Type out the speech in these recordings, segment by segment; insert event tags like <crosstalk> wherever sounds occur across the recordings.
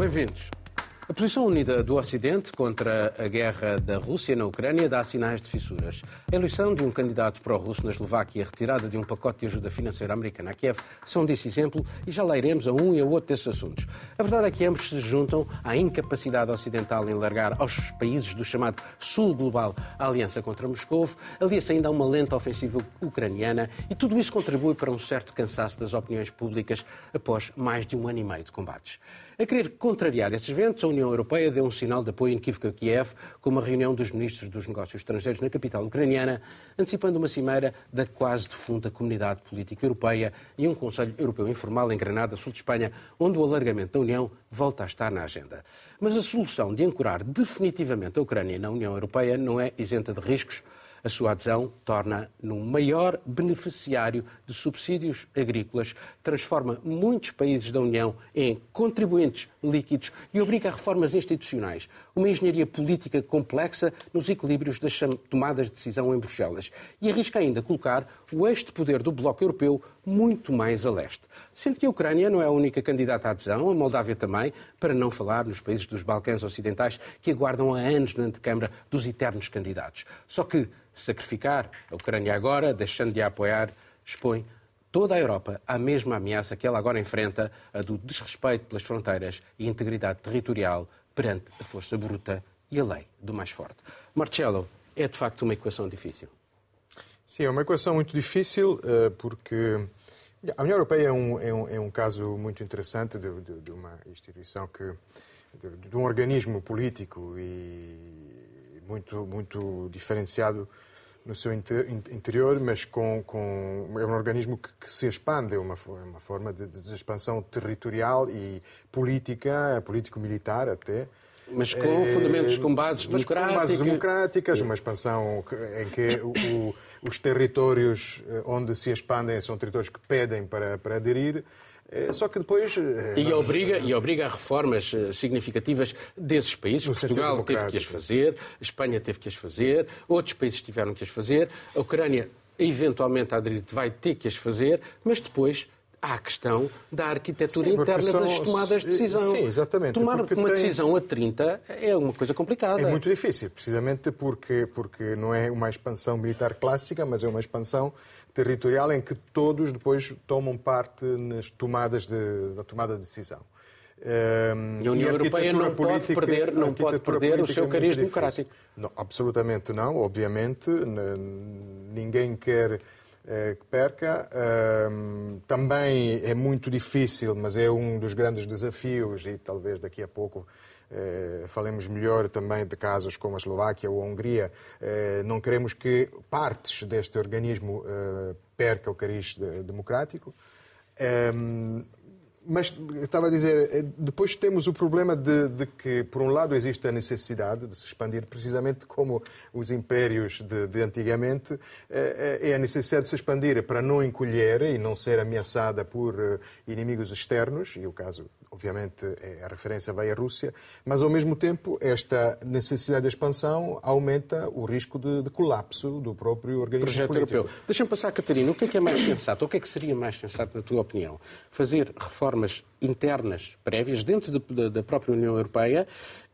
Bem-vindos. A posição unida do Ocidente contra a guerra da Rússia na Ucrânia dá sinais de fissuras. A eleição de um candidato pró-russo na Eslováquia e a retirada de um pacote de ajuda financeira americana a Kiev são desse exemplo e já lá iremos a um e a outro desses assuntos. A verdade é que ambos se juntam à incapacidade ocidental em largar aos países do chamado Sul Global a aliança contra Moscou, alia-se ainda a uma lenta ofensiva ucraniana e tudo isso contribui para um certo cansaço das opiniões públicas após mais de um ano e meio de combates. A querer contrariar esses ventos, a União Europeia deu um sinal de apoio inequívoco a Kiev com uma reunião dos ministros dos negócios estrangeiros na capital ucraniana, antecipando uma cimeira da quase defunta Comunidade Política Europeia e um Conselho Europeu informal em Granada, sul de Espanha, onde o alargamento da União volta a estar na agenda. Mas a solução de ancorar definitivamente a Ucrânia na União Europeia não é isenta de riscos a sua adesão torna no maior beneficiário de subsídios agrícolas, transforma muitos países da União em contribuintes líquidos e obriga a reformas institucionais, uma engenharia política complexa nos equilíbrios das tomadas de decisão em Bruxelas. E arrisca ainda colocar o eixo poder do Bloco Europeu muito mais a leste. Sendo que a Ucrânia não é a única candidata à adesão, a Moldávia também, para não falar nos países dos Balcãs Ocidentais que aguardam há anos na antecâmara dos eternos candidatos. Só que sacrificar a Ucrânia agora, deixando de a apoiar, expõe toda a Europa à mesma ameaça que ela agora enfrenta, a do desrespeito pelas fronteiras e integridade territorial perante a força bruta e a lei do mais forte. Marcelo, é de facto uma equação difícil. Sim, é uma equação muito difícil eh, porque a União Europeia é um, é um, é um caso muito interessante de, de, de uma instituição que de, de, um organismo político e muito muito diferenciado no seu interior, mas com, com é um organismo que, que se expande, é uma, é uma forma de, de, expansão territorial e política, político-militar até. Mas com fundamentos, com bases mas democráticas. Com bases democráticas, uma expansão em que o, os territórios eh, onde se expandem são territórios que pedem para, para aderir. É, só que depois. É, e, nós... obriga, e obriga a reformas eh, significativas desses países. No Portugal teve que as fazer, a Espanha teve que as fazer, outros países tiveram que as fazer, a Ucrânia, eventualmente, a aderir, vai ter que as fazer, mas depois há a questão da arquitetura sim, interna são... das tomadas de decisão. Sim, exatamente. Tomar uma tem... decisão a 30 é uma coisa complicada. É muito difícil, precisamente porque, porque não é uma expansão militar clássica, mas é uma expansão territorial em que todos depois tomam parte nas tomadas de, na tomada de decisão. Um, e a União e a Europeia não pode perder, não pode perder o seu é cariz democrático. Não, absolutamente não, obviamente. Ninguém quer que perca. Também é muito difícil, mas é um dos grandes desafios e talvez daqui a pouco eh, falemos melhor também de casos como a Eslováquia ou a Hungria. Eh, não queremos que partes deste organismo eh, perca o cariz democrático. Mas estava a dizer, depois temos o problema de, de, que, por um lado, existe a necessidade de se expandir, precisamente como os impérios de, de antigamente, é a necessidade de se expandir para não encolher e não ser ameaçada por inimigos externos, e o caso obviamente é, a referência vai à Rússia, mas ao mesmo tempo esta necessidade de expansão aumenta o risco de, de colapso do próprio organismo Projeto político. europeu. Deixa-me passar, Catarina, o que é que é mais sensato? O que é que seria mais sensato, na tua opinião? Fazer reformas internas prévias dentro de, de, da própria União Europeia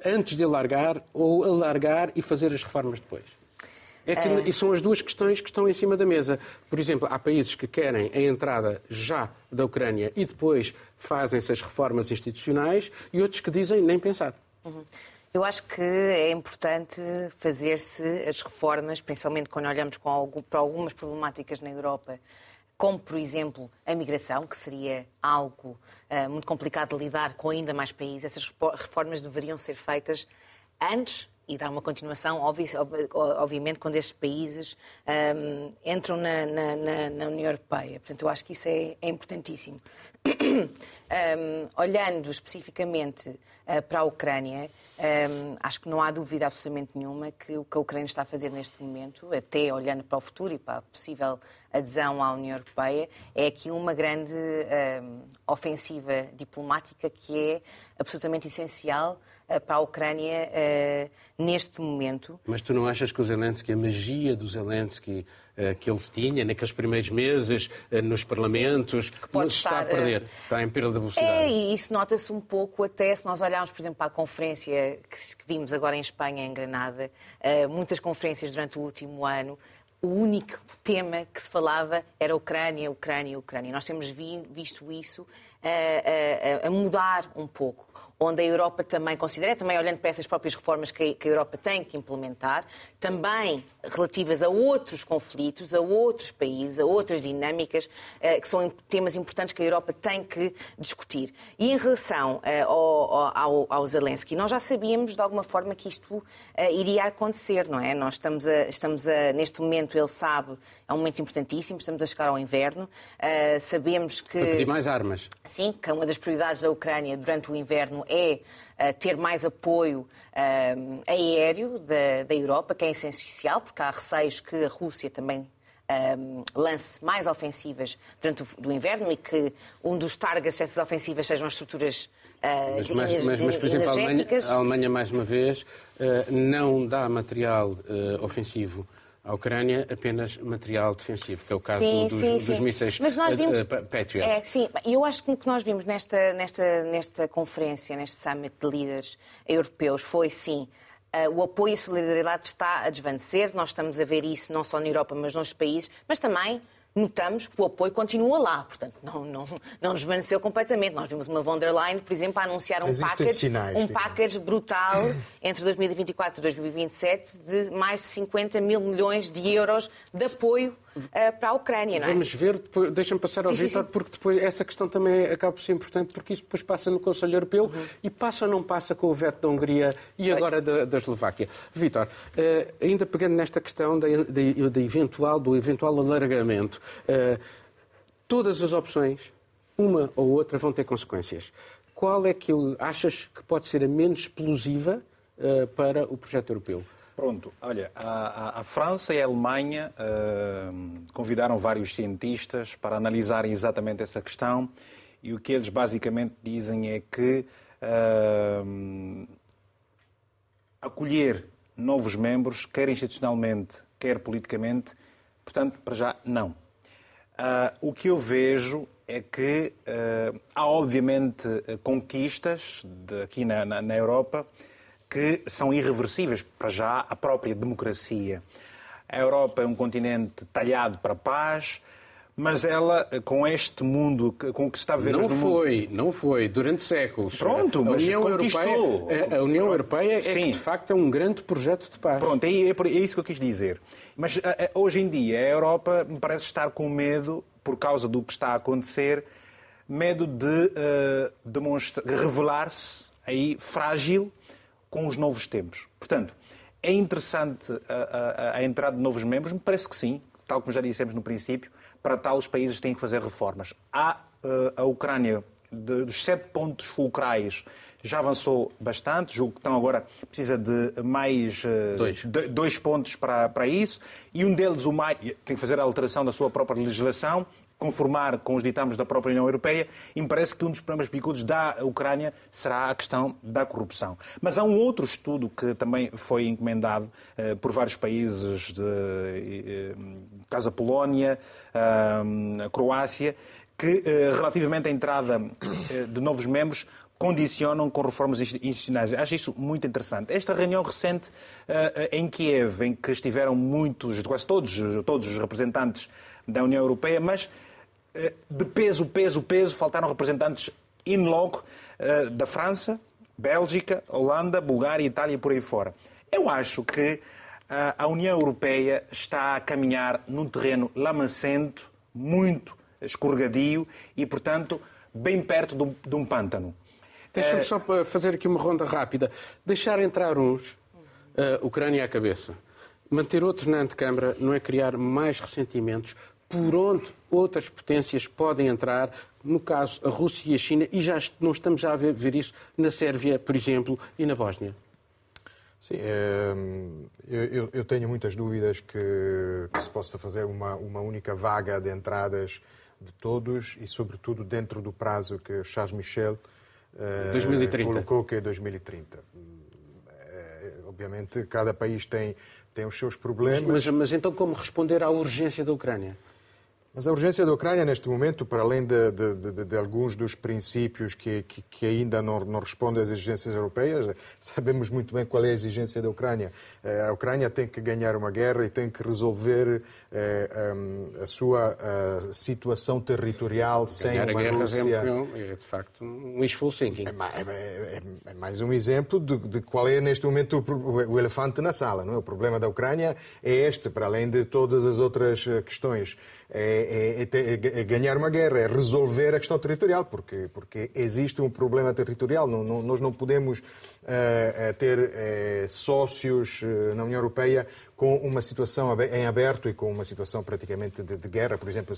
antes de alargar ou alargar e fazer as reformas depois? É que, é... E são as duas questões que estão em cima da mesa. Por exemplo, há países que querem a entrada já da Ucrânia e depois fazem-se as reformas institucionais e outros que dizem nem pensar. Uhum. Eu acho que é importante fazer-se as reformas, principalmente quando olhamos para algumas problemáticas na Europa, como, por exemplo, a migração, que seria algo uh, muito complicado de lidar com ainda mais países. Essas reformas deveriam ser feitas antes e dar uma continuação, obviamente, quando estes países um, entram na, na, na, União Europeia. Portanto, eu acho que isso é, é importantíssimo. <coughs> Um, olhando especificamente uh, para a Ucrânia, um, acho que não há dúvida absolutamente nenhuma que o que a Ucrânia está a fazer neste momento, até olhando para o futuro e para a possível adesão à União Europeia, é aqui uma grande um, ofensiva diplomática que é absolutamente essencial uh, para a Ucrânia uh, neste momento. Mas tu não achas que o Zelensky, a magia do Zelensky, que ele tinha naqueles primeiros meses nos parlamentos, Sim, que pode estar, está a perder? perder, está em perda de velocidade. É, e isso nota-se um pouco até se nós olharmos, por exemplo, para a conferência que vimos agora em Espanha, em Granada, muitas conferências durante o último ano, o único tema que se falava era Ucrânia, Ucrânia, Ucrânia. Nós temos visto isso a, a, a mudar um pouco onde a Europa também considera, também olhando para essas próprias reformas que a Europa tem que implementar, também relativas a outros conflitos, a outros países, a outras dinâmicas, eh, que são temas importantes que a Europa tem que discutir. E em relação eh, ao, ao, ao Zelensky, nós já sabíamos de alguma forma que isto eh, iria acontecer, não é? Nós estamos, a, estamos a, neste momento, ele sabe, é um momento importantíssimo, estamos a chegar ao inverno, sabemos que... Para pedir mais armas. Sim, que uma das prioridades da Ucrânia durante o inverno é uh, ter mais apoio uh, aéreo da, da, Europa, que é essencial, porque há receios que a Rússia também um, lance mais ofensivas durante o do inverno e que um dos targets dessas ofensivas sejam as estruturas uh, mas, mas, mas, mas, por exemplo, a Alemanha, a Alemanha, mais uma vez, uh, não dá material uh, ofensivo à Ucrânia apenas material defensivo, que é o caso sim, dos, sim, dos sim. mísseis Mas nós vimos, uh, Patriot. É, sim, eu acho que o que nós vimos nesta, nesta, nesta conferência, neste summit de líderes europeus, foi sim. Uh, o apoio e a solidariedade está a desvanecer. Nós estamos a ver isso não só na Europa, mas nos países, mas também notamos que o apoio continua lá. Portanto, não, não, não desvaneceu completamente. Nós vimos uma von der Leyen, por exemplo, a anunciar um package, sinais, um package brutal entre 2024 e 2027 de mais de 50 mil milhões de euros de apoio uh, para a Ucrânia, não é? Vamos ver, deixa-me passar ao Vítor, porque depois essa questão também acaba por ser importante, porque isso depois passa no Conselho Europeu uhum. e passa ou não passa com o veto da Hungria e pois. agora da, da Eslováquia. Vítor, uh, ainda pegando nesta questão da, da, da, eventual, do eventual alargamento, uh, todas as opções, uma ou outra, vão ter consequências. Qual é que achas que pode ser a menos explosiva para o projeto europeu? Pronto, olha, a, a, França e a Alemanha uh, convidaram vários cientistas para analisarem exatamente essa questão e o que eles basicamente dizem é que uh, acolher novos membros, quer institucionalmente, quer politicamente, portanto, para já, não. Uh, o que eu vejo é que há, obviamente, conquistas de, aqui na, na, na Europa que são irreversíveis para já a própria democracia. A Europa é um continente talhado para a paz, mas ela, com este mundo com que se está a ver não foi, mundo... não foi, durante séculos. Pronto, mas União conquistou. Europeia, a União Europeia é que, de facto, é um grande projeto de paz. Pronto, é, é, é isso que eu quis dizer. Mas hoje em dia, a Europa me parece estar com medo, por causa do que está a acontecer, medo de uh, revelar-se aí frágil com os novos tempos. Portanto, é interessante a, a, a, entrada de novos membros? Me parece que sim, tal como já dissemos no princípio. Para tal, os países têm que fazer reformas. Há uh, a Ucrânia, de, dos sete pontos fulcrais, já avançou bastante, julgo que estão agora precisa de mais uh, dois. De, dois pontos para, para isso, e um deles, o mais, tem que fazer a alteração da sua própria legislação, conformar com os ditames da própria União Europeia, e me parece que um dos problemas picudos da Ucrânia será a questão da corrupção. Mas há um outro estudo que também foi encomendado eh, por vários países, de, eh, caso a Polónia, eh, a Croácia, que relativamente à entrada de novos membros condicionam com reformas institucionais. Acho isso muito interessante. Esta reunião recente em Kiev, em que estiveram muitos, quase todos, todos os representantes da União Europeia, mas de peso, peso, peso, faltaram representantes in loco eh, da França, Bélgica, Holanda, Bulgária, Itália e por aí fora. Eu acho que eh, a União Europeia está a caminhar num terreno lamacento, muito escorregadio e, portanto, bem perto de um, pântano. Deixa-me só fazer aqui uma ronda rápida. Deixar entrar uns, uh, Ucrânia à cabeça. Manter outros na antecâmara não é criar mais ressentimentos, por onde outras potências podem entrar, no caso a Rússia e a China, e já não estamos já a ver, ver isso na Sérvia, por exemplo, e na Bósnia? Sim, é, eu, eu, tenho muitas dúvidas que, que, se possa fazer uma, uma única vaga de entradas de todos e, sobretudo, dentro do prazo que Charles Michel 2030. Eh, colocou, que é 2030. É, obviamente, cada país tem, tem os seus problemas. Mas, mas, mas então, como responder à urgência da Ucrânia? Mas a urgência da Ucrânia, neste momento, para além de, de, de, de alguns dos princípios que, que, que ainda não, não, respondem às exigências europeias, sabemos muito bem qual é a exigência da Ucrânia. Eh, a Ucrânia tem que ganhar uma guerra e tem que resolver eh, a sua a situação territorial ganhar sem uma a guerra Rússia. É, de facto, um wishful thinking. É, é, é, mais um exemplo de, qual é, neste momento, o, o elefante na sala. Não é? O problema da Ucrânia é este, para além de todas as outras questões é, é, é, é, ganhar uma guerra, é resolver a questão territorial, porque, porque existe um problema territorial. Não, não, nós não podemos uh, ter uh, sócios na União Europeia com uma situação em aberto e com uma situação praticamente de, de guerra. Por exemplo,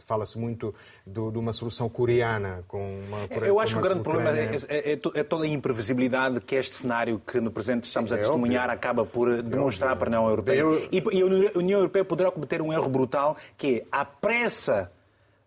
fala-se muito do, de uma solução coreana com uma. Eu acho que o grande problema é, é, é, toda a imprevisibilidade que este cenário que no presente estamos a testemunhar acaba por demonstrar para a União Europeia. Eu... E, e a União Europeia poderá cometer um erro brutal que é a pressa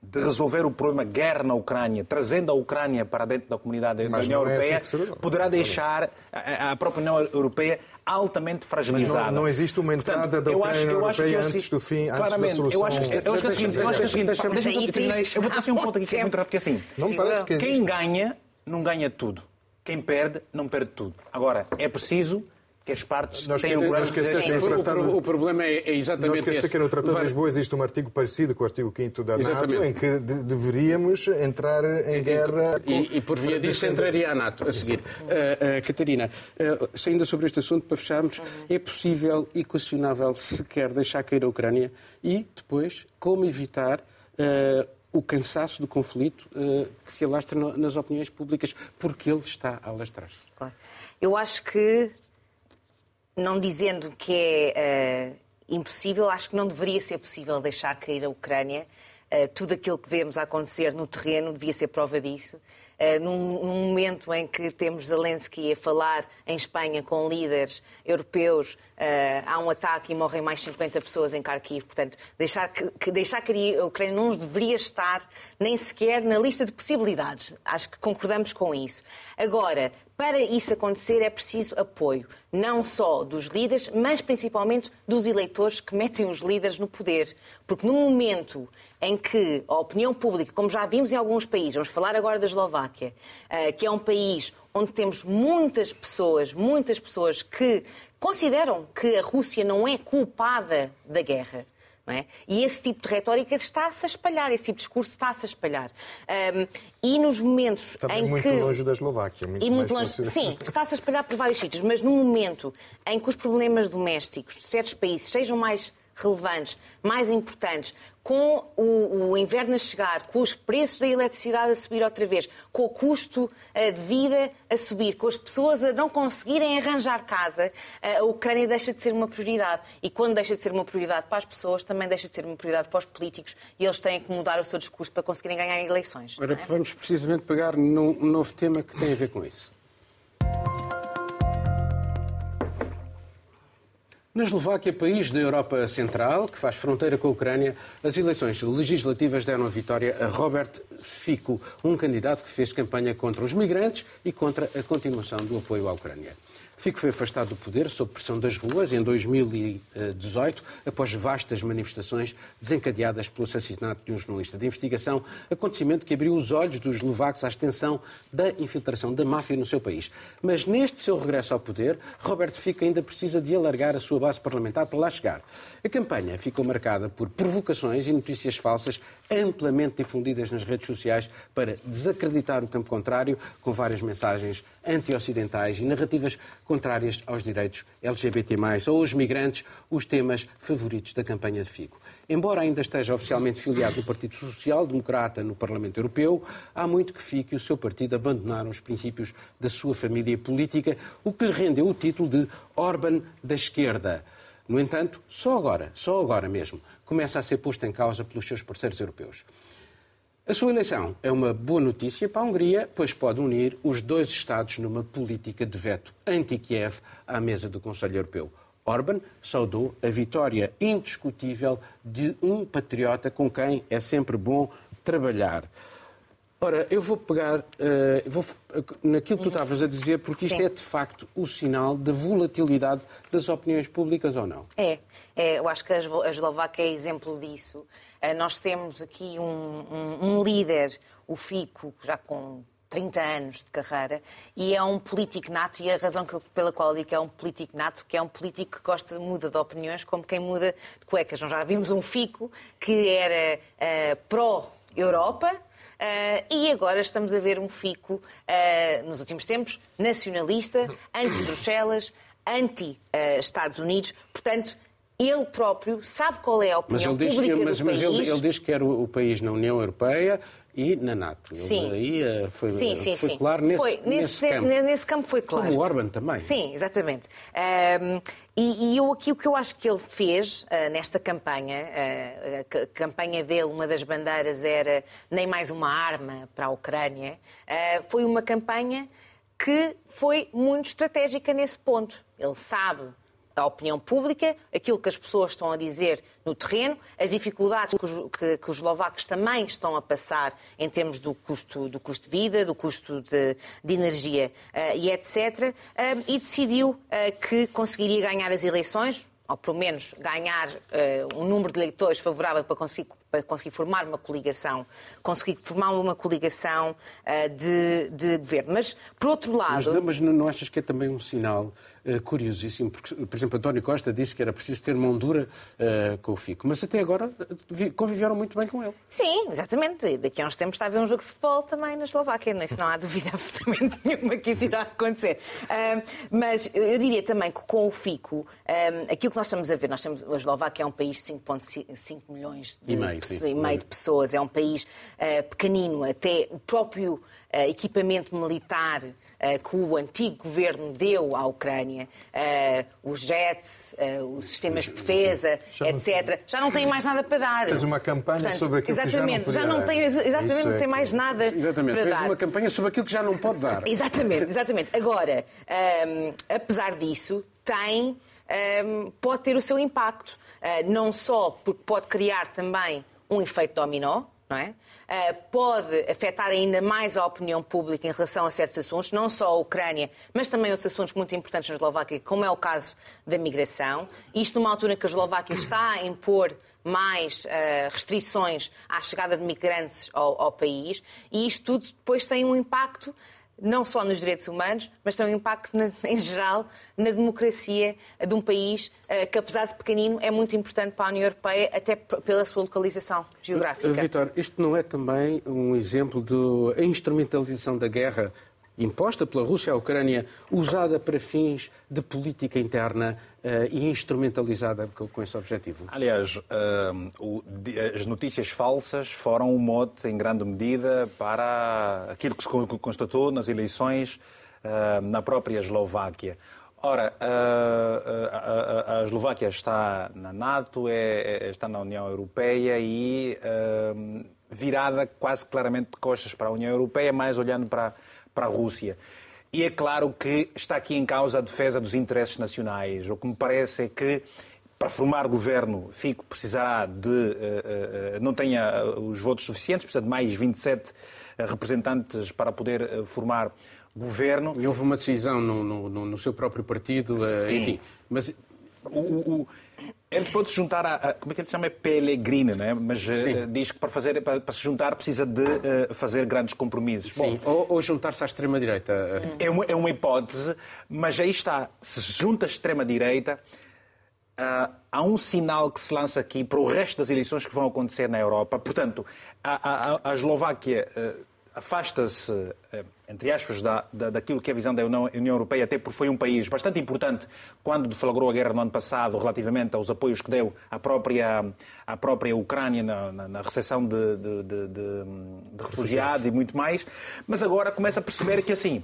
de resolver o problema guerra na Ucrânia, trazendo a Ucrânia para dentro da comunidade Mas da União é Europeia, assim poderá deixar a, a própria União Europeia altamente fragilizada. Não, não, existe uma entrada Portanto, da Ucrânia na Europeia antes do fim, claramente, antes da eu acho, eu acho que é o seguinte, eu acho que é o seguinte, deixa-me eu vou trazer um ponto aqui que é muito rápido, que é assim, não parece que quem ganha, não ganha tudo. Quem perde, não perde tudo. Agora, é preciso que as partes nós têm o grande o, o, problema é, é exatamente não esse. que no Tratado de Lisboa existe um artigo parecido com o artigo 5 da NATO, em que de, deveríamos entrar em guerra... E, e por via disso entraria a NATO, a seguir. Uh, uh, Catarina, uh, ainda sobre este assunto, para fecharmos, é possível e questionável sequer deixar cair a Ucrânia e, depois, como evitar uh, o cansaço do conflito uh, que se alastra no, nas opiniões públicas, porque ele está a alastrar-se. Claro. Eu acho que não dizendo que é uh, impossível, acho que não deveria ser possível deixar cair a Ucrânia. Uh, tudo aquilo que vemos acontecer no terreno devia ser prova disso. Uh, num, num, momento em que temos Zelensky a falar em Espanha com líderes europeus, uh, há um ataque e morrem mais 50 pessoas em Kharkiv. Portanto, deixar que, que deixar que a Ucrânia não deveria estar nem sequer na lista de possibilidades. Acho que concordamos com isso. Agora, para isso acontecer é preciso apoio, não só dos líderes, mas principalmente dos eleitores que metem os líderes no poder. Porque no momento em que a opinião pública, como já vimos em alguns países, vamos falar agora da Eslováquia, eh, que é um país onde temos muitas pessoas, muitas pessoas que consideram que a Rússia não é culpada da guerra. É? E esse tipo de retórica está-se a espalhar, esse tipo de discurso está-se a espalhar. Um, e nos momentos Também em muito que... muito longe da Eslováquia. Muito e muito longe... Sim, está-se a espalhar por vários sítios, mas no momento em que os problemas domésticos de certos países sejam mais relevantes, mais importantes, com o, o, inverno a chegar, com os preços da eletricidade a subir outra vez, com o custo uh, de vida a subir, com as pessoas a não conseguirem arranjar casa, uh, a Ucrânia deixa de ser uma prioridade. E quando deixa de ser uma prioridade para as pessoas, também deixa de ser uma prioridade para os políticos e eles têm que mudar o seu discurso para conseguirem ganhar eleições. Agora é? vamos precisamente pegar num novo tema que tem a ver com isso. Na Eslováquia, país da Europa Central, que faz fronteira com a Ucrânia, as eleições legislativas deram a vitória a Robert Fico, um candidato que fez campanha contra os migrantes e contra a continuação do apoio à Ucrânia. Fico foi afastado do poder sob pressão das ruas em 2018, após vastas manifestações desencadeadas pelo assassinato de um jornalista de investigação, acontecimento que abriu os olhos dos eslovacos à extensão da infiltração da máfia no seu país. Mas neste seu regresso ao poder, Roberto Fico ainda precisa de alargar a sua base parlamentar para lá chegar. A campanha ficou marcada por provocações e notícias falsas amplamente difundidas nas redes sociais para desacreditar o campo contrário, com várias mensagens anti-ocidentais e narrativas contrárias aos direitos LGBT+, ou os migrantes, os temas favoritos da campanha de Figo. Embora ainda esteja oficialmente filiado no Partido Social Democrata no Parlamento Europeu, há muito que Fico e o seu partido abandonaram os princípios da sua família política, o que lhe rendeu o título de Orban da esquerda. No entanto, só agora, só agora mesmo, começa a ser posto em causa pelos seus parceiros europeus. A sua eleição é uma boa notícia para a Hungria, pois pode unir os dois Estados numa política de veto anti-Kiev à mesa do Conselho Europeu. Orban saudou a vitória indiscutível de um patriota com quem é sempre bom trabalhar. Ora, eu vou pegar uh, vou, naquilo que tu estavas a dizer, porque isto Sim. é de facto o sinal da volatilidade das opiniões públicas ou não? É, é eu acho que a Eslováquia é exemplo disso. Uh, nós temos aqui um, um, um líder, o Fico, já com 30 anos de carreira e é um político nato e a razão pela qual eu digo que é um político nato que é um político que gosta muda de opiniões como quem muda de cuecas. Nós já vimos um Fico que era uh, pró-Europa Uh, e agora estamos a ver um Fico, uh, nos últimos tempos, nacionalista, anti-Bruxelas, anti-Estados Unidos. Portanto, ele próprio sabe qual é a opinião mas pública diz, mas, do mas país. Ele, ele diz que quer o, o país na União Europeia e na NATO. Sim. Aí eh, foi, sim, sim, foi sim. claro nesse, foi, nesse, nesse, campo. Nesse campo foi claro. Como o Orban também. Sim, exatamente. Um, e, e eu, aqui o que eu acho que ele fez uh, nesta campanha, uh, a campanha dele, uma das bandeiras era nem mais uma arma para a Ucrânia, uh, foi uma campanha que foi muito estratégica nesse ponto. Ele sabe a opinião pública, aquilo que as pessoas estão a dizer no terreno, as dificuldades que os, que, que os eslovacos também estão a passar em termos do custo, do custo de vida, do custo de, de energia uh, e etc. Uh, e decidiu uh, que conseguiria ganhar as eleições, ou pelo menos ganhar um número de eleitores favorável para conseguir para conseguir formar uma coligação, conseguir formar uma coligação de, de, governo. Mas, por outro lado... Mas, mas não achas que é também um sinal curiosíssimo? Porque, por exemplo, António Costa disse que era preciso ter mão dura uh, com o FICO, mas até agora conviveram muito bem com ele. Sim, exatamente. Daqui a uns tempos está a haver um jogo de futebol também na Eslováquia, isso não há dúvida <laughs> absolutamente nenhuma que isso irá acontecer. mas eu diria também que com o FICO, aquilo que nós estamos a ver, nós temos, a Eslováquia é um país de 5,5 milhões de e meio de pessoas. É um país uh, pequenino, até o próprio uh, equipamento militar que o antigo governo deu à Ucrânia, os jets, os sistemas de defesa, já etc., não... já não tem mais nada para dar. Fez uma campanha Portanto, sobre aquilo exatamente, que já não, já não tem Exatamente, não é tem mais nada exatamente, para fez dar. uma campanha sobre aquilo que já não pode dar. <laughs> Exatamente, exatamente. Agora, um, ehm, apesar disso, tem, um, ehm, pode ter o seu impacto. Uh, não só porque pode criar também um efeito dominó, não é? Uh, pode afetar ainda mais a opinião pública em relação a certos assuntos, não só a Ucrânia, mas também outros assuntos muito importantes na Eslováquia, como é o caso da migração. Isto numa altura em que a Eslováquia está a impor mais uh, restrições à chegada de migrantes ao, ao país, e isto tudo depois tem um impacto não só nos direitos humanos, mas tem um impacto na, em geral na democracia de um país eh, que, apesar de pequenino, é muito importante para a União Europeia, até pela sua localização geográfica. Vitor, isto não é também um exemplo da instrumentalização da guerra imposta pela Rússia à Ucrânia, usada para fins de política interna uh, e instrumentalizada com, com esse objetivo? Aliás, uh, o, as notícias falsas foram um mote, em grande medida, para aquilo que se constatou nas eleições uh, na própria Eslováquia. Ora, a, a, a, Eslováquia está na NATO, é, é, está na União Europeia e virada quase claramente de costas para a União Europeia, mais olhando para para a Rússia. E é claro que está aqui em causa a defesa dos interesses nacionais. O que me parece é que para formar governo, Fico precisará de. Uh, uh, não tenha os votos suficientes, precisa de mais 27 representantes para poder formar governo. E houve uma decisão no, no, no seu próprio partido, Sim. enfim. Mas o, o, ele pode se juntar a, a, Como é que ele chama? É Pellegrino, né? mas uh, diz que para, fazer, para, para, se juntar precisa de uh, fazer grandes compromissos. Sim, Bom, ou, ou juntar-se à extrema-direita. É uma, é uma hipótese, mas aí está. Se se junta à extrema-direita, uh, há um sinal que se lança aqui para o resto das eleições que vão acontecer na Europa. Portanto, a, a, a Eslováquia afasta-se, eh, entre aspas, da, da, daquilo que é a visão da União, União, Europeia, até porque foi um país bastante importante quando deflagrou a guerra no ano passado, relativamente aos apoios que deu à própria, à própria Ucrânia na, na, na recepção de, de, de, de refugiados e muito mais. Mas agora começa a perceber que, assim,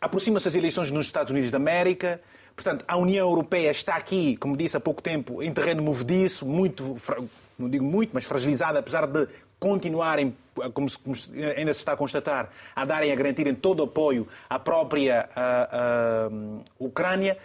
aproxima-se as eleições nos Estados Unidos da América. Portanto, a União Europeia está aqui, como disse há pouco tempo, em terreno movediço, muito, não digo muito, mas fragilizada, apesar de continuarem, como, se, como ainda se está a constatar, a darem, a garantirem todo o apoio à própria a, a, Ucrânia,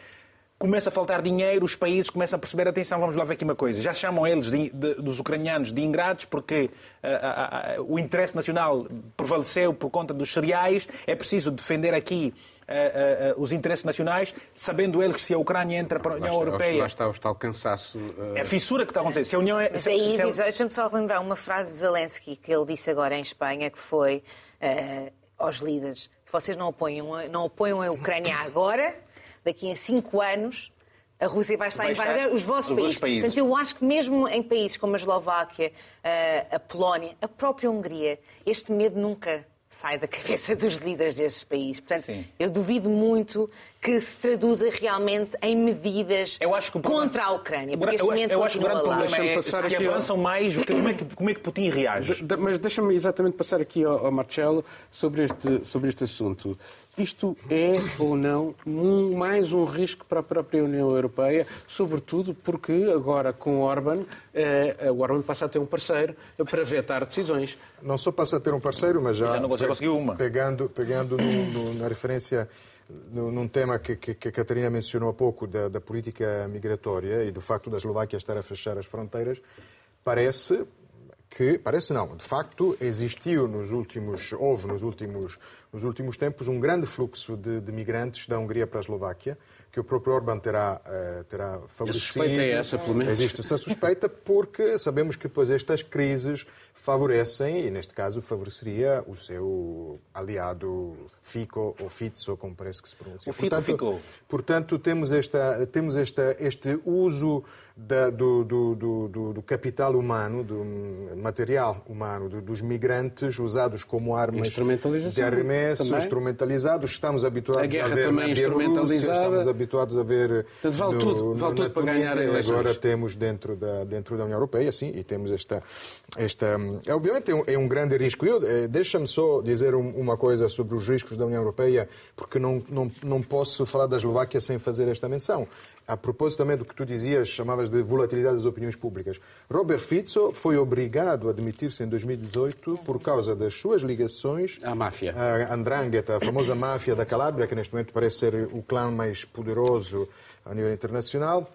começa a faltar dinheiro, os países começam a perceber, atenção, vamos lá ver aqui uma coisa, já chamam eles, de, de, dos ucranianos, de ingratos porque uh, uh, uh, o interesse nacional prevaleceu por conta dos cereais, é preciso defender aqui uh, uh, os interesses nacionais, sabendo eles que se a Ucrânia entra para a União Europeia. Lá está, o cansaço. É a fissura que está a acontecer. Se a União é. Mas aí, se... deixa-me só relembrar uma frase de Zelensky que ele disse agora em Espanha, que foi aos líderes: se vocês não apoiam, não apoiam a Ucrânia agora, daqui a cinco anos a Rússia vai estar a invadir os vossos países. países. Portanto, eu acho que mesmo em países como a Eslováquia, a Polónia, a própria Hungria, este medo nunca sai da <laughs> cabeça dos líderes desses países. Portanto, Sim. eu duvido muito que se traduza realmente em medidas contra a Ucrânia, porque este momento eu acho que o grande problema é se avançam mais, como é, que, como é que Putin reage? De, de, mas deixa-me exatamente passar aqui ao, ao Marcelo sobre este, sobre este assunto. Isto é ou não um, mais um risco para a própria União Europeia, sobretudo porque agora com Orban, eh, o Orban passa a ter um parceiro para vetar decisões. Não só passa a ter um parceiro, mas já, já não conseguiu uma. pegando, pegando no, no, na referência num tema que, que, que, a Catarina mencionou há pouco, da, da política migratória e do facto da Eslováquia estar a fechar as fronteiras, parece que, parece não, de facto existiu nos últimos, houve nos últimos nos últimos tempos um grande fluxo de, de migrantes da Hungria para a Eslováquia, que o próprio Orbán terá, uh, terá favorecido. A suspeita é essa, pelo menos. Existe essa suspeita porque sabemos que depois estas crises favorecem, e neste caso favoreceria o seu aliado Fico ou Fico, como parece que se pronuncia. O Fico portanto, ficou. Portanto, temos, esta, temos esta, este uso da, do, do, do, do, capital humano, do material humano, dos migrantes usados como armas de arremesso, também. instrumentalizados. Estamos habituados a, a ver também na instrumentalizada. estamos habituados a ver Portanto, vale tudo, vale tudo para ganhar eleições. Agora temos dentro da, dentro da União Europeia, sim, e temos esta... esta é, obviamente é um, é um grande risco. Eh, Deixa-me só dizer um, uma coisa sobre os riscos da União Europeia, porque não, não, não posso falar da Eslováquia sem fazer esta menção a propósito também do que tu dizias, chamavas de volatilidade das opiniões públicas. Robert Fico foi obrigado a admitir-se em 2018 por causa das suas ligações à máfia. A Andrangheta, a famosa máfia da Calábria, que neste momento parece ser o clã mais poderoso a nível internacional.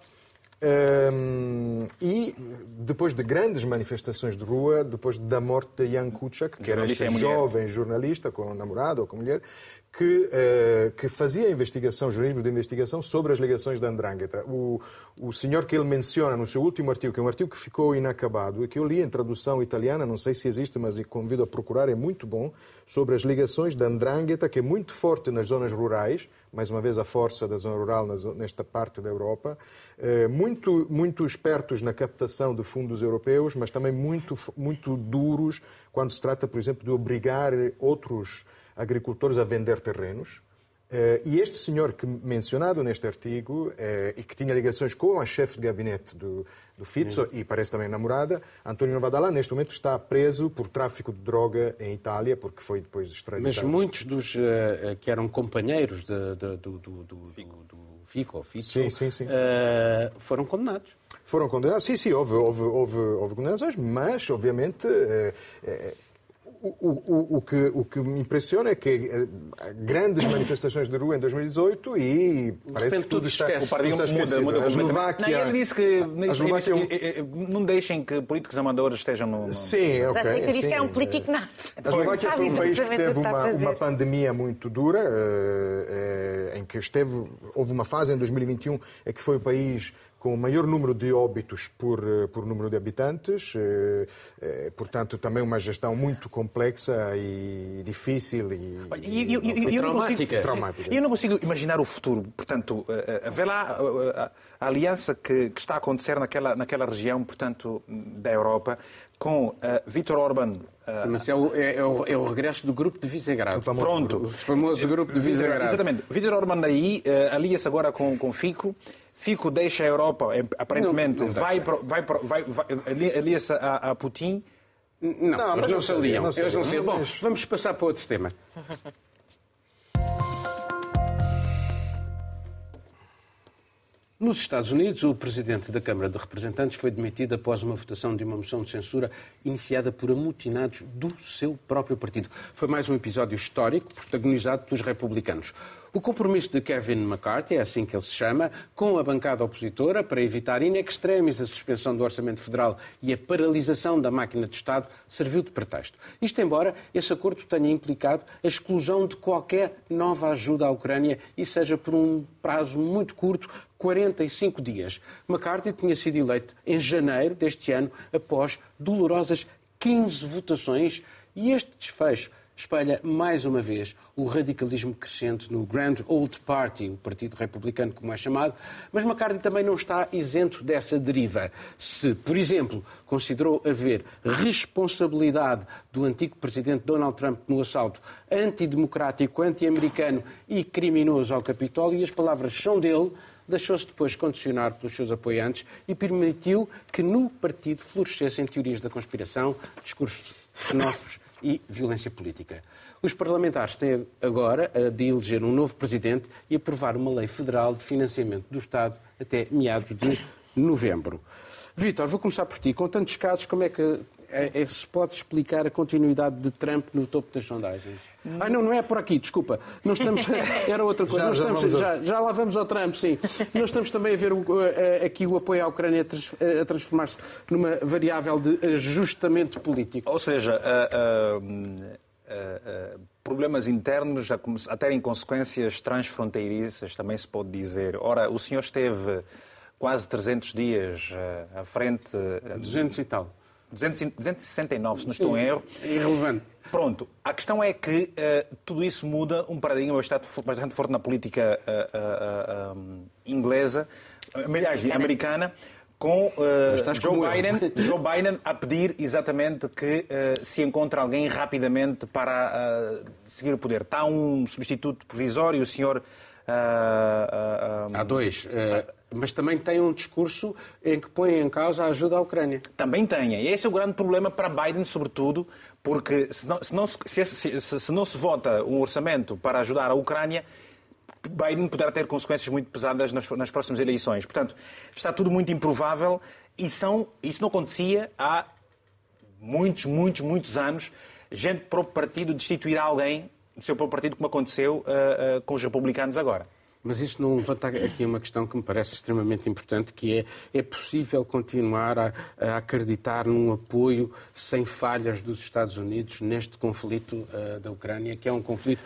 Um, e depois de grandes manifestações de rua, depois da morte de Jan Kuciak, que era este jovem jornalista com namorado ou com mulher, que, eh, que fazia investigação, jornalismo de investigação sobre as ligações da Andrangheta. O, o senhor que ele menciona no seu último artigo, que é um artigo que ficou inacabado, e que eu li em tradução italiana, não sei se existe, mas convido a procurar, é muito bom, sobre as ligações da Andrangheta, que é muito forte nas zonas rurais, mais uma vez a força da zona rural nesta parte da Europa, eh, muito, muito espertos na captação de fundos europeus, mas também muito, muito duros quando se trata, por exemplo, de obrigar outros agricultores a vender terrenos. Uh, e este senhor que mencionado neste artigo uh, e que tinha ligações com a chefe de gabinete do, do Fizzo e parece também namorada, António Novadalá, neste momento está preso por tráfico de droga em Itália, porque foi depois extraditado. Mas muitos dos uh, que eram companheiros de, de, do, do, do, do Fico, Fizzo, sim, sim, sim. foram condenados. Foram condenados, sim, sim, houve, houve, houve, houve condenações, mas, obviamente o, o, o, que, o que me impressiona é que eh, grandes manifestações de rua em 2018 e parece que tudo está, o paradigma muda, muda a Eslováquia... Não, ele disse que Eslováquia... É não deixem que políticos amadores estejam no... Sim, ok. Mas que disse que é um político nato. A Eslováquia foi um país que teve uma, uma pandemia muito dura, uh, uh, em que esteve... Houve uma fase em 2021 em que foi o país com o maior número de óbitos por, eh, por número de habitantes, eh, eh, portanto, também uma gestão muito complexa e difícil e, e, eu, traumática. Consigo, traumática. Eu não consigo imaginar o futuro. Portanto, vê lá a, a aliança que, que, está a acontecer naquela, naquela região, portanto, da Europa, com uh, Vítor Orban. Uh, Mas é o, é, é, o, é o, regresso do grupo de Visegrado. Pronto. O famoso grupo de Visegrado. Exatamente. Vítor Orban daí uh, alia-se agora com, com Fico. Fico deixa a Europa, aparentemente, não, não vai, vai, vai, vai alia-se a, a Putin. Não, não mas não se aliam. Eles não se aliam. Bom, vamos passar para outro tema. Nos Estados Unidos, o presidente da Câmara de Representantes foi demitido após uma votação de uma moção de censura iniciada por amotinados do seu próprio partido. Foi mais um episódio histórico protagonizado pelos republicanos. O compromisso de Kevin McCarthy, é assim que ele se chama, com a bancada opositora para evitar in extremis a suspensão do Orçamento Federal e a paralisação da máquina de Estado, serviu de pretexto. Isto embora esse acordo tenha implicado a exclusão de qualquer nova ajuda à Ucrânia e seja por um prazo muito curto, 45 dias. McCarthy tinha sido eleito em janeiro deste ano, após dolorosas 15 votações, e este desfecho espelha mais uma vez o radicalismo crescente no Grand Old Party, o Partido Republicano, como é chamado, mas McCarthy também não está isento dessa deriva. Se, por exemplo, considerou haver responsabilidade do antigo presidente Donald Trump no assalto antidemocrático, anti-americano e criminoso ao Capitólio, e as palavras são dele, deixou-se depois condicionar pelos seus apoiantes e permitiu que no partido florescessem teorias da conspiração, discursos xenófobos e violência política. Os parlamentares têm agora de eleger um novo presidente e aprovar uma lei federal de financiamento do Estado até meados de novembro. Vítor, vou começar por ti. Com tantos casos, como é que é, é, se pode explicar a continuidade de Trump no topo das sondagens? Ah, não, não é por aqui, desculpa. Não estamos, <laughs> era outra coisa. Já, já, estamos, já, já, lá vamos ao Trump, sim. Nós estamos também a ver o, aqui o apoio à Ucrânia a transformar-se numa variável de ajustamento político. Ou seja, uh, uh, uh, problemas internos a, a terem consequências transfronteiriças, também se pode dizer. Ora, o senhor esteve quase 300 dias à frente. 200 e tal. 269, se não estou em erro. É irrelevante. Pronto, a questão é que uh, tudo isso muda um paradigma bastante, bastante forte na política uh, uh, inglesa, aliás, americana, com Joe Biden, <laughs> Joe Biden a pedir exatamente que se encontre alguém rapidamente para seguir o poder. Está um substituto provisório, o senhor. Há dois mas também tem um discurso em que põe em causa a ajuda à Ucrânia. Também tem. E esse é o grande problema para Biden, sobretudo, porque se não se, não se, se, se, não se vota um orçamento para ajudar a Ucrânia, Biden poderá ter consequências muito pesadas nas, nas próximas eleições. Portanto, está tudo muito improvável e são, isso não acontecia há muitos, muitos, muitos anos. Gente do próprio partido destituir alguém do seu próprio partido, como aconteceu uh, uh, com os republicanos agora. Mas isso não levanta aqui uma questão que me parece extremamente importante, que é, é possível continuar a, a acreditar num apoio sem falhas dos Estados Unidos neste conflito uh, da Ucrânia, que é um conflito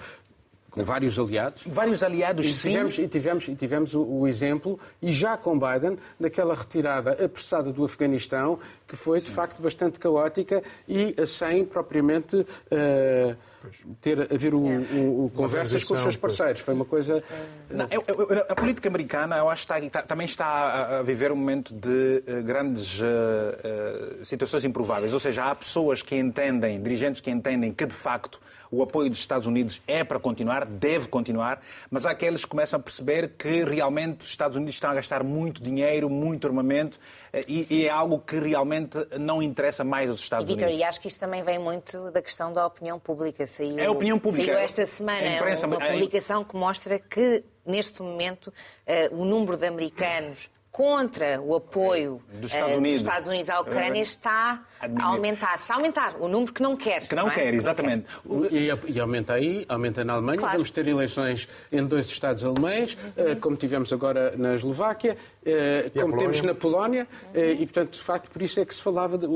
com vários aliados. Vários aliados, e tivemos, sim. E tivemos, e tivemos o, o, exemplo, e já com Biden, daquela retirada apressada do Afeganistão, que foi, sim. de facto, bastante caótica e sem propriamente... Uh, ter, haver o, o, o conversas com os seus parceiros. Foi uma coisa. Não, eu, eu, a política americana, eu acho que está, também está a, a viver um momento de uh, grandes uh, uh, situações improváveis. Ou seja, há pessoas que entendem, dirigentes que entendem que, de facto, o apoio dos Estados Unidos é para continuar, deve continuar, mas há aqueles que começam a perceber que realmente os Estados Unidos estão a gastar muito dinheiro, muito armamento e, e é algo que realmente não interessa mais aos Estados e, Victor, Unidos. E acho que isto também vem muito da questão da opinião pública. Saiu, é a opinião pública. Saiu esta semana é imprensa, uma publicação que mostra que, neste momento, uh, o número de americanos contra o apoio dos Estados, uh, Unidos. dos Estados Unidos à Ucrânia está a aumentar. Está a aumentar o número que não quer. Que não, não é? quer, exatamente. Não quer. E, e, aumenta aí, aumenta na Alemanha. Claro. Vamos ter eleições em dois Estados alemães, uhum. uh, como tivemos agora na Eslováquia, uh, como temos na Polónia, uhum. e, portanto, de facto, por isso é que se falava de,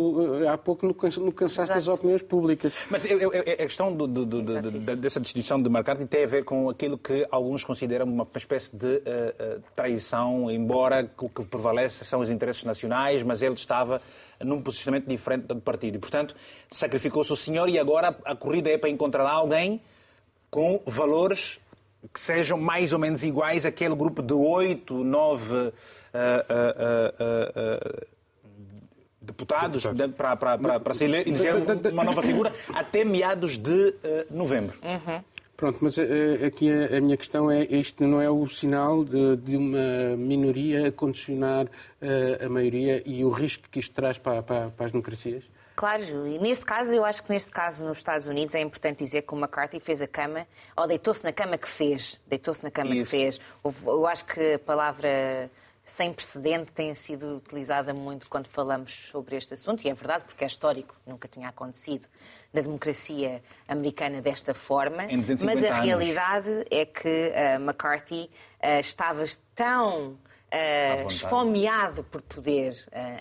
há pouco no, no cansaço das opiniões públicas. Mas eu, eu, a questão do, do, do, dessa distinção de McCarthy tem a ver com aquilo que alguns consideram uma espécie de traição, embora o que prevalece são os interesses nacionais, mas ele estava num posicionamento diferente do partido. E, portanto, sacrificou-se o senhor e agora a corrida é para encontrar alguém com valores que sejam mais ou menos iguais àquele grupo de oito, nove uh, uh, uh, deputados para, para, para, para se eleger uma nova figura até meados de novembro. Uhum. Pronto, mas uh, aqui a, minha questão é: isto não é o sinal de, de uma minoria condicionar uh, a maioria e o risco que isto traz para, para, para, as democracias? Claro, e neste caso, eu acho que neste caso nos Estados Unidos é importante dizer que o McCarthy fez a cama, ou deitou-se na cama que fez, deitou-se na cama Isso. que fez. Eu acho que a palavra sem precedente, tem sido utilizada muito quando falamos sobre este assunto, e é verdade, porque é histórico, nunca tinha acontecido na democracia americana desta forma. Mas a anos. realidade é que uh, McCarthy uh, estava tão uh, esfomeado por poder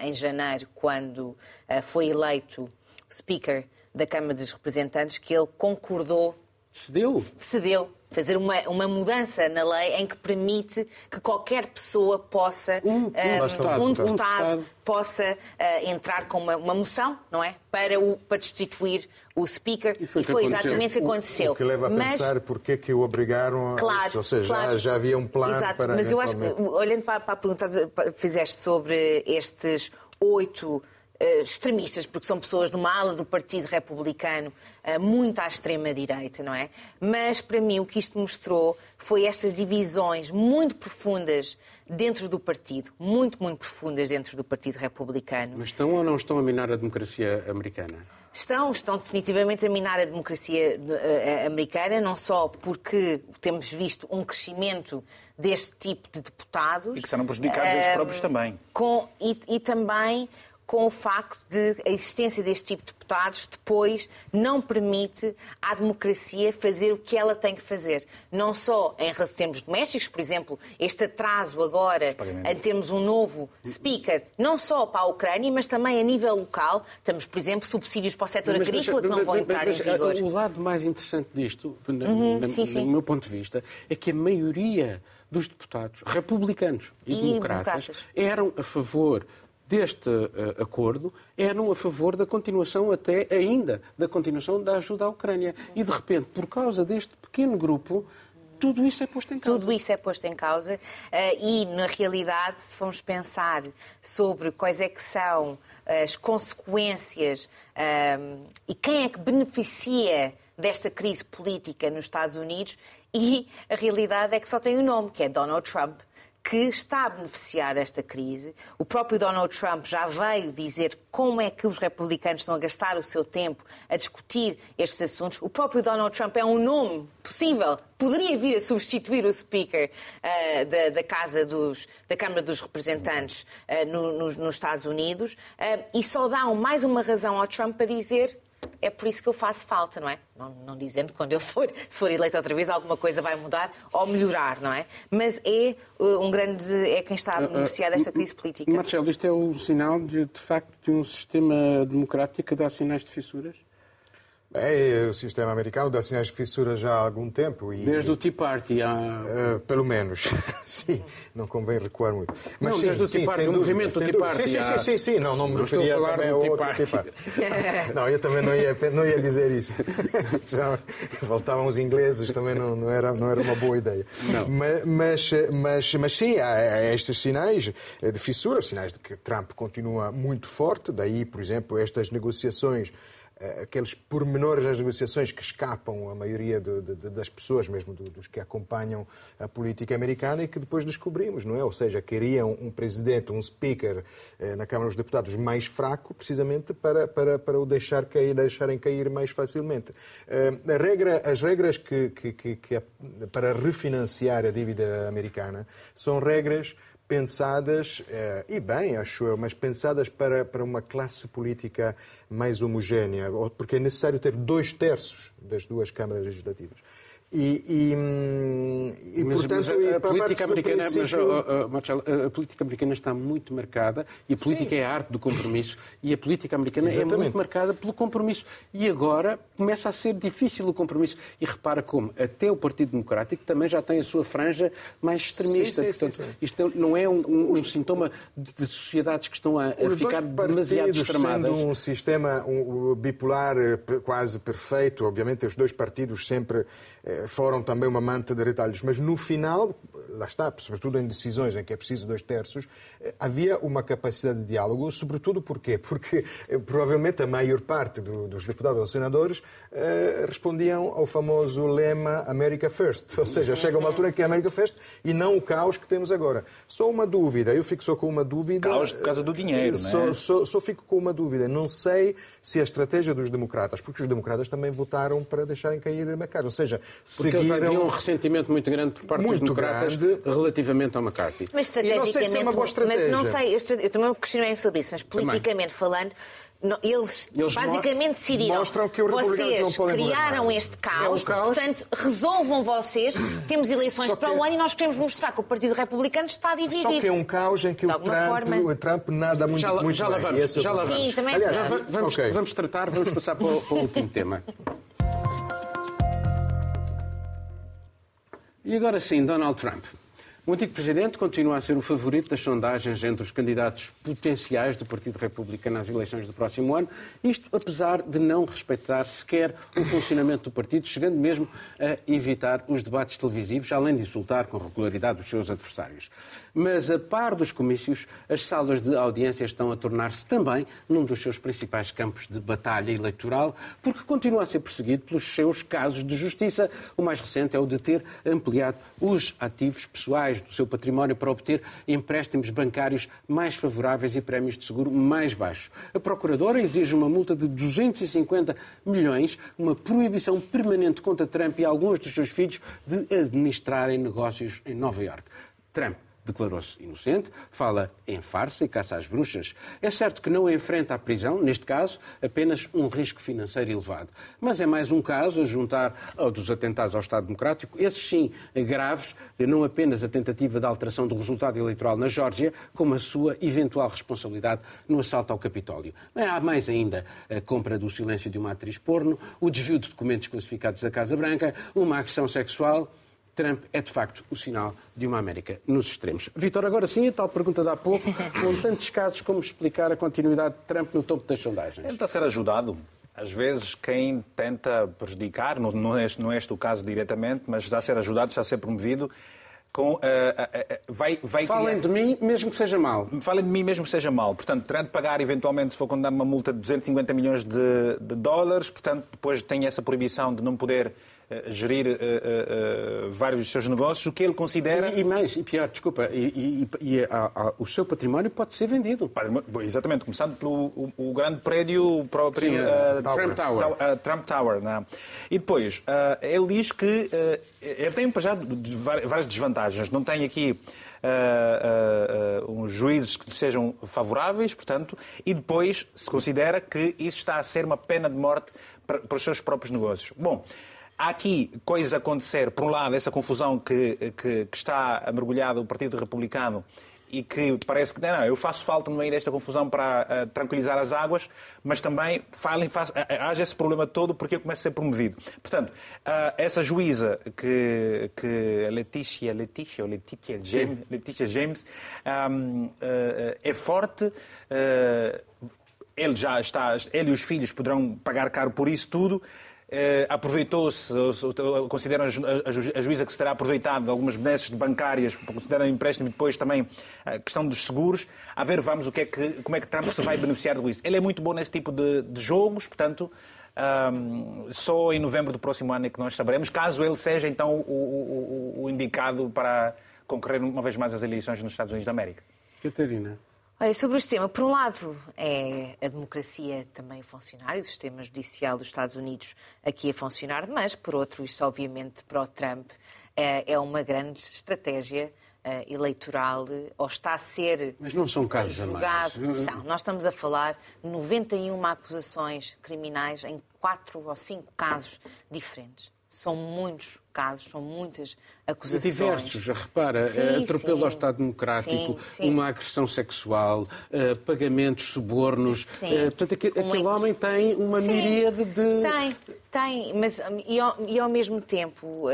em janeiro, quando foi eleito Speaker da Câmara dos Representantes, que ele concordou. Cedeu? Cedeu fazer uma, uma mudança na lei em que permite que qualquer pessoa possa, um, uh, um deputado, possa uh, entrar com uma, uma, moção, não é? Para, o, para destituir o Speaker. E foi, e foi exatamente o que aconteceu. O, o que leva a Mas, pensar porque é que o obrigaram a... Claro, Ou seja, claro. já, já, havia um plano Exato, para... Mas eu acho que, olhando para, para a pergunta que fizeste sobre estes oito extremistas, porque são pessoas numa ala do Partido Republicano uh, muito à extrema-direita, não é? Mas, para mim, o que isto mostrou foi estas divisões muito profundas dentro do partido, muito, muito profundas dentro do Partido Republicano. Mas estão ou não estão a minar a democracia americana? Estão, estão definitivamente a minar a democracia uh, americana, não só porque temos visto um crescimento deste tipo de deputados. E que serão prejudicados eles próprios também. Com, e, e também com o facto de a existência deste tipo de deputados depois não permite à democracia fazer o que ela tem que fazer. Não só em termos domésticos, por exemplo, este atraso agora em termos um novo speaker, não só para a Ucrânia, mas também a nível local. Temos, por exemplo, subsídios para o setor mas, agrícola que não vão entrar mas, em vigor. O lado mais interessante disto, uhum, na, sim, sim. do meu ponto de vista, é que a maioria dos deputados republicanos e, e democratas, democratas eram a favor deste uh, acordo eram a favor da continuação, até ainda, da continuação da ajuda à Ucrânia. E, de repente, por causa deste pequeno grupo, tudo isso é posto em causa. Tudo isso é posto em causa uh, e, na realidade, se formos pensar sobre quais é que são as consequências uh, e quem é que beneficia desta crise política nos Estados Unidos, e a realidade é que só tem um nome, que é Donald Trump que está a beneficiar desta crise. O próprio Donald Trump já veio dizer como é que os republicanos estão a gastar o seu tempo a discutir estes assuntos. O próprio Donald Trump é um nome possível, poderia vir a substituir o Speaker uh, da, da, Casa dos, da Câmara dos Representantes uh, no, nos, nos, Estados Unidos uh, e só dá mais uma razão ao Trump para dizer é por isso que eu faço falta, não é? Não, não, dizendo que quando ele for, <laughs> se for eleito outra vez, alguma coisa vai mudar ou melhorar, não é? Mas é uh, um grande. é quem está a beneficiar desta crise política. Marcelo, isto é o sinal, de, de facto, de um sistema democrático que dá sinais de fissuras? É, o sistema americano dá sinais de fissura já há algum tempo. E, desde o Tea Party há... Uh, pelo menos. <laughs> sim, não convém recuar muito. Mas não, sim, desde o Tea Party, o movimento do Tea Party. Sim, sim, sim, sim, não, não me referia a também ao outro Tea Party. <laughs> não, eu também não ia, não ia dizer isso. <laughs> Voltavam os ingleses, também não, não, era, não era uma boa ideia. Não. Mas, mas, mas sim, há estes sinais de fissura, sinais de que Trump continua muito forte, daí, por exemplo, estas negociações aqueles pormenores das negociações que escapam à maioria de, de, das pessoas, mesmo dos que acompanham a política americana e que depois descobrimos, não é? Ou seja, queriam um presidente, um speaker eh, na Câmara dos Deputados mais fraco, precisamente para, para, para o deixar cair, deixarem cair mais facilmente. Eh, a regra, as regras que, que, que, que para refinanciar a dívida americana são regras pensadas, e bem, acho eu, mas pensadas para, para uma classe política mais homogénea, porque é necessário ter dois terços das duas câmaras legislativas. E, e, e mas, portanto, mas a, a política americana, princípio... mas, oh, oh, Marcelo, a política americana está muito marcada e a política Sim. é a arte do compromisso e a política americana Exatamente. é muito marcada pelo compromisso e agora começa a ser difícil o compromisso e repara como até o Partido Democrático também já tem a sua franja mais extremista. Sim, Portanto, sim, isto não é um, um, um sintoma de sociedades que estão a, a ficar demasiado extremadas. Sendo um sistema um, bipolar eh, quase perfeito, obviamente os dois partidos sempre foram também uma manta de retalhos, mas no final, lá está, sobretudo em decisões em que é preciso dois terços, havia uma capacidade de diálogo, sobretudo porquê? <laughs> Porque provavelmente a maior parte do, dos deputados ou senadores eh, respondiam ao famoso lema America First, ou seja, chega uma altura que é America First e não o caos que temos agora. Só uma dúvida, eu fico só com uma dúvida. Caos por causa do dinheiro, só, não é? Só, só fico com uma dúvida, não sei se a estratégia dos democratas, porque os democratas também votaram para deixarem cair a casa, ou seja, Porque seguiram... havia um ressentimento muito grande por parte Muito dos democratas grande. relativamente ao McCarthy. Mas E não sei se é estrategicamente. uma boa Mas não estratégia. sei, eu, eu também me questionei sobre isso, mas politicamente falando. não- eles, Eles basicamente decidiram. mostram que vocês não podem criaram governar. este caos, É um caos. portanto, resolvam vocês. Temos eleições que- para o ano e nós queremos mostrar que o Partido Republicano está dividido. Só que é um caos em que o Trump, forma. o Trump nada muito, Já, lá- muito já lá bem. vamos, Esse é o já lá vamos. Sim, também é Aliás. Va- vamos, ok. vamos tratar, vamos passar para o, para o último tema. E agora sim, Donald Trump. O antigo presidente continua a ser o favorito das sondagens entre os candidatos potenciais do Partido Republicano às eleições do próximo ano, isto apesar de não respeitar sequer o funcionamento do partido, chegando mesmo a evitar os debates televisivos, além de insultar com regularidade os seus adversários. Mas, a par dos comícios, as salas de audiência estão a tornar-se também num dos seus principais campos de batalha eleitoral, porque continua a ser perseguido pelos seus casos de justiça. O mais recente é o de ter ampliado os ativos pessoais do seu património para obter empréstimos bancários mais favoráveis e prémios de seguro mais baixos. A Procuradora exige uma multa de 250 milhões, uma proibição permanente contra Trump e alguns dos seus filhos de administrarem negócios em Nova Iorque. Trump declarou-se inocente, fala em farsa e caça às bruxas. É certo que não enfrenta a prisão, neste caso, apenas um risco financeiro elevado. Mas é mais um caso a juntar ao dos atentados ao Estado Democrático, esses sim graves, não apenas a tentativa de alteração do resultado eleitoral na Geórgia, como a sua eventual responsabilidade no assalto ao Capitólio. Há mais ainda a compra do silêncio de uma atriz porno, o desvio de documentos classificados da Casa Branca, uma agressão sexual. Trump é, de facto, o sinal de uma América nos extremos. Vitor, agora sim, a tal pergunta de há pouco, com tantos casos como explicar a continuidade de Trump no topo das sondagens. Ele está a ser ajudado. Às vezes, quem tenta prejudicar, não, é, não é este o caso diretamente, mas está a ser ajudado, está a ser promovido, com, eh, eh, eh, vai, vai Falem criar- de mim, mesmo que seja mal. Falem de mim mesmo que seja mal. Portanto, terá de pagar eventualmente, se for condenado uma multa de 250 milhões de, de dólares. Portanto, depois tem essa proibição de não poder gerir eh, eh, eh, vários dos seus negócios, o que ele considera. E, e mais, e pior, desculpa, e, e- e a- a- o seu património pode ser vendido. Exatamente, começando pelo o, o grande prédio próprio Sim, eh, Trump Tower. Trump Tower. não é? E depois, ele diz que ele tem já várias desvantagens. Não tem aqui eh, eh, eh, uns juízes que sejam favoráveis, portanto, e depois se considera que isso está a ser uma pena de morte para, para os seus próprios negócios. Bom. Há aqui coisas a acontecer. Por um lado, essa confusão que, que, que está mergulhada o Partido Republicano e que parece que não, não, eu faço falta no meio desta confusão para eh, tranquilizar as águas, mas também falem, faz, eh, haja esse problema todo porque eu começo a ser promovido. Portanto, ah, essa juíza que, que Letícia, Letícia ou Letícia James, Letícia James ahm, eh, é forte. ele já está, ele e os filhos poderão pagar caro por isso tudo. Eh, aproveitou-se, ou- ou- consideram a, ju- a ju- a juíza que se terá aproveitado algumas benesses bancárias, consideram empréstimo e depois também a questão dos seguros. A ver, vamos, o que é que, como é que Trump se vai beneficiar disso. Ele é muito bom nesse tipo de, de jogos, portanto, ahm, só em novembro do próximo ano é que nós saberemos, caso ele seja então o- o- o indicado para concorrer uma vez mais às eleições nos Estados Unidos da América. Catarina. Olha, sobre o sistema, por um lado é a democracia também a funcionar e o sistema judicial dos Estados Unidos aqui a funcionar, mas por outro, isto obviamente para o Trump é, é uma grande estratégia eh, eleitoral, eh, ou está a ser Mas não são casos julgado. São. Nós estamos a falar de 91 acusações criminais em quatro ou cinco casos diferentes. São muitos casos, são muitas E acusações. diversos, repara, Sim, eh, atropelo sim. ao Estado Democrático, Sim, uma agressão sexual, eh, pagamentos, subornos. Eh, portanto, aquele muito- homem tem uma miríade de. Tem, tem, mas e ao, e ao mesmo tempo o,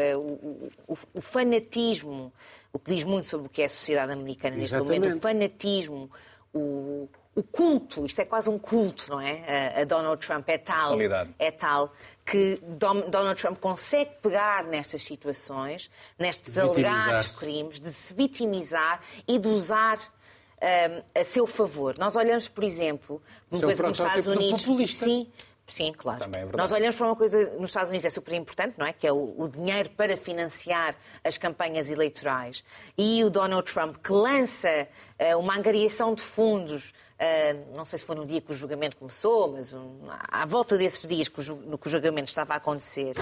o- o fanatismo, o que diz muito sobre o que é a sociedade americana neste Exatamente. momento, o fanatismo, o, o culto, isto é quase um culto, não é? A, Donald Trump é tal, é tal que Donald Trump consegue pegar nestas situações, nestes alegados crimes, de se vitimizar e de usar hum, a seu favor. Nós olhamos, por exemplo, uma é coisa como os Estados Unidos. Sim, Sim, claro. Também é verdade. Nós olhamos para uma coisa nos Estados Unidos é super importante, não é? Que é o, o dinheiro para financiar as campanhas eleitorais. E o Donald Trump, que lança uh, uma angariação de fundos, uh, não sei se foi no dia que o julgamento começou, mas um, à volta desses dias que o, que o julgamento estava a acontecer,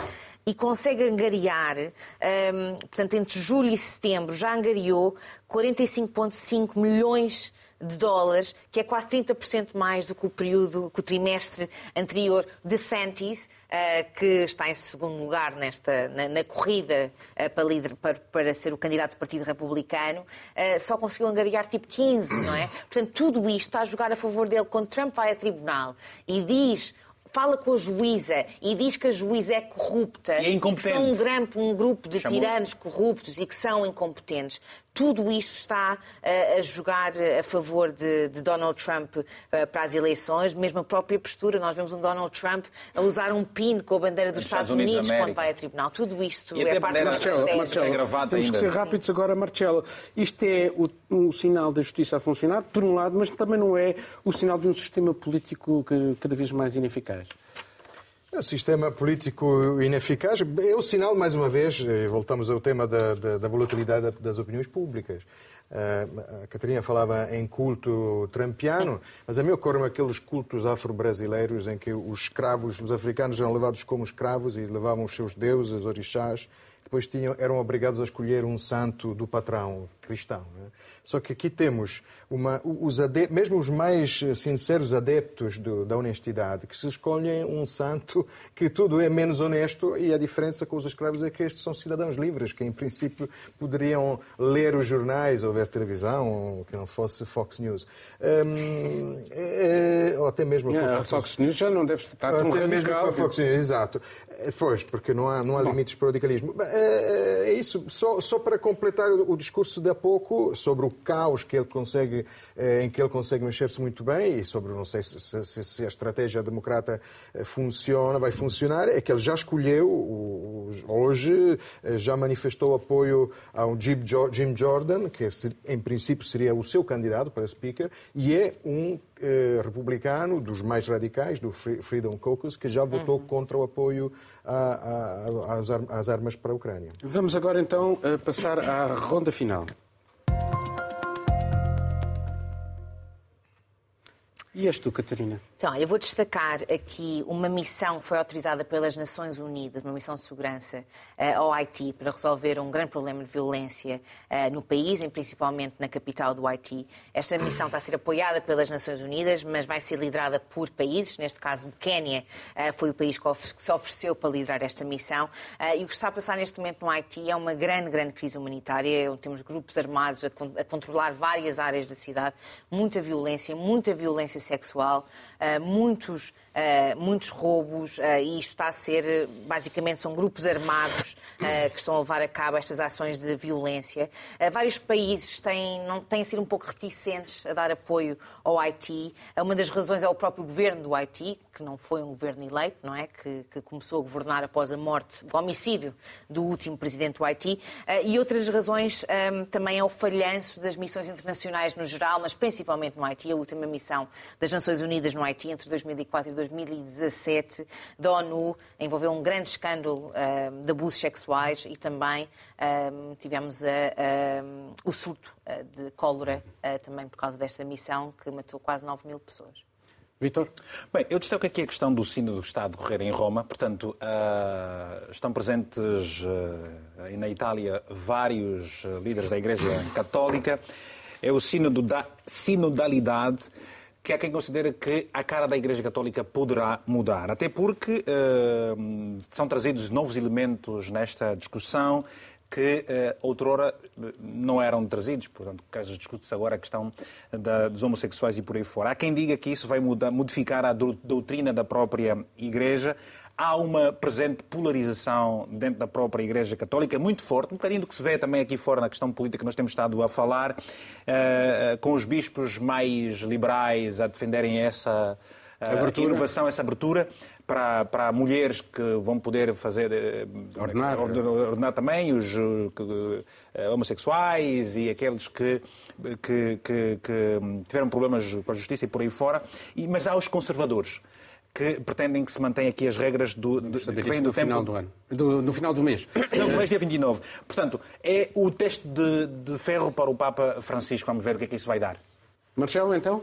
e consegue angariar, um, portanto, entre julho e setembro, já angariou 45,5 milhões de dólares, que é quase 30% mais do que o período, que o trimestre anterior de Santis, eh, que está em segundo lugar nesta, na, na corrida eh, para, líder, para, para, ser o candidato do Partido Republicano, eh, só conseguiu angariar tipo 15, não é? <clears throat> Portanto, tudo isto está a jogar a favor dele quando Trump vai a tribunal e diz fala com a juíza e diz que a juíza é corrupta e, é e que são um, grupo, um grupo de Chamou... tiranos corruptos e que são incompetentes tudo isso está uh, a jogar a favor de, de Donald Trump uh, para as eleições, mesmo a própria postura. Nós vemos um Donald Trump a usar um pin com a bandeira dos, Estados, Estados, Unidos, quando vai a tribunal. Tudo isto e é parte da Marcelo, é gravado Temos ainda. que ser rápidos Sim. agora, Marcelo. Isto é o, um sinal da justiça a funcionar, por um lado, mas também não é o sinal de um sistema político que, cada vez mais ineficaz. O é sistema político ineficaz é o sinal, mais uma vez, eh, voltamos ao tema da, da, da volatilidade das opiniões públicas. Eh, a Catarina falava em culto trampiano, mas a mim ocorrem aqueles cultos afro-brasileiros em que os escravos, os africanos eram levados como escravos e levavam os seus deuses, orixás, depois tinham, eram obrigados a escolher um santo do patrão, cristão. Né? Só que aqui temos uma, os adeptos, mesmo os mais sinceros adeptos do, da honestidade, que se escolhem um santo <laughs> que tudo é menos honesto e a diferença com os escravos é que estes são cidadãos livres, que em princípio poderiam ler os jornais ou ver televisão, que não fosse Fox News. Um, é, ou até mesmo não, a Fox News já não deve estar tão até mesmo com a Fox News, exato. Pois, porque não há, não há limites para o radicalismo. É, é isso, só, só para completar o, o discurso da pouco sobre o caos que ele consegue, eh, em que ele consegue mexer-se muito bem e sobre, não sei se, se, se, a estratégia democrata eh, funciona, vai funcionar, é que ele já escolheu, hoje, eh, já manifestou apoio a um Jim Jordan, que em princípio seria o seu candidato para speaker, e é um republicano dos mais radicais, do Freedom Caucus, que já votou uhum. contra o apoio às armas para a Ucrânia. Vamos agora então passar à ronda final. E és tu, Catarina? Então, eu vou destacar aqui uma missão que foi autorizada pelas Nações Unidas, uma missão de segurança uh, ao Haiti, para resolver um grande problema de violência uh, no país, e principalmente na capital do Haiti. Esta missão está a ser apoiada pelas Nações Unidas, mas vai ser liderada por países. Neste caso, o Quénia uh, foi o país que, que, se ofereceu para liderar esta missão. e o que está a passar neste momento no Haiti é uma grande, grande crise humanitária. Temos grupos armados a, a controlar várias áreas da cidade, muita violência, muita violência sexual, eh, muitos, eh, muitos roubos, eh, e isto está a ser, basicamente, são grupos armados que estão a levar a cabo estas ações de violência. Vários países têm, não, têm sido um pouco reticentes a dar apoio ao Haiti. Uma das razões é o próprio governo do Haiti, que não foi um governo eleito, não é? Que, que começou a governar após a morte, o homicídio do último presidente do Haiti. E outras razões também é o falhanço das missões internacionais no geral, mas principalmente no Haiti. A última missão das Nações Unidas no Haiti entre 2004 e 2017 da ONU envolveu um grande escândalo uh, de abusos sexuais e também uh, tivemos uh, o surto de cólera também por causa desta missão que matou quase 9 mil pessoas. Vitor? Bem, eu destaco aqui a questão do sino do Estado correr em Roma. Portanto, uh, estão presentes uh, na Itália vários líderes da Igreja Católica. É o sino da sinodalidade que há quem considere que a cara da Igreja Católica poderá mudar. Até porque uh, são trazidos novos elementos nesta discussão que uh, outrora não eram trazidos. Portanto, caso discute-se agora a questão da, dos homossexuais e por aí fora. Há quem diga que isso vai mudar, modificar a doutrina da própria Igreja há uma presente polarização dentro da própria Igreja Católica muito forte, um bocadinho do que se vê também aqui fora na questão política que nós temos estado a falar, uh, com os bispos mais liberais a defenderem essa uh, inovação, essa abertura. Para, para mulheres que vão poder fazer uh, ordenar, ordenar também os homossexuais e aqueles que que, que, que, tiveram problemas com a justiça e por aí fora, e, mas há os conservadores que pretendem que se mantenham aqui as regras do, do, que vem do final do ano. Do, no final do mês. Não, do mês dia 29. Portanto, é o teste de, de ferro para o Papa Francisco. Vamos ver o que é que isso vai dar. Marcelo, então?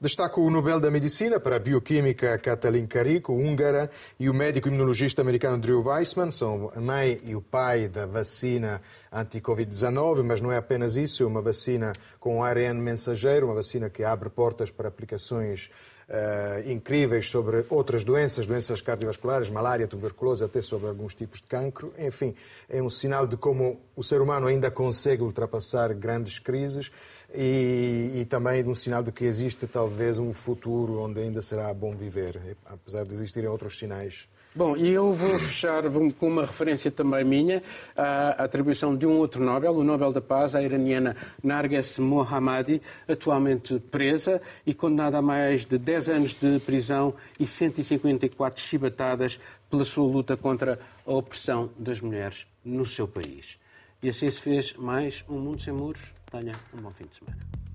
Destaco o Nobel da Medicina para a bioquímica Katalin Kariko, húngara, e o médico imunologista americano Drew Weissman, são a mãe e o pai da vacina anti-Covid-19, mas não é apenas isso, é uma vacina com ARN mensageiro, uma vacina que abre portas para aplicações uh, incríveis sobre outras doenças, doenças cardiovasculares, malária, tuberculose, até sobre alguns tipos de cancro. Enfim, é um sinal de como o ser humano ainda consegue ultrapassar grandes crises e, e, também um sinal de que existe talvez um futuro onde ainda será bom viver, apesar de existirem outros sinais. Bom, e eu vou fechar com uma referência também minha, a atribuição de um outro Nobel, o Nobel da Paz, a iraniana Narges Mohammadi, atualmente presa e condenada a mais de 10 anos de prisão e 154 chibatadas pela sua luta contra a opressão das mulheres no seu país. E assim se fez mais um Mundo Sem Muros. Tenha um bom fim de semana.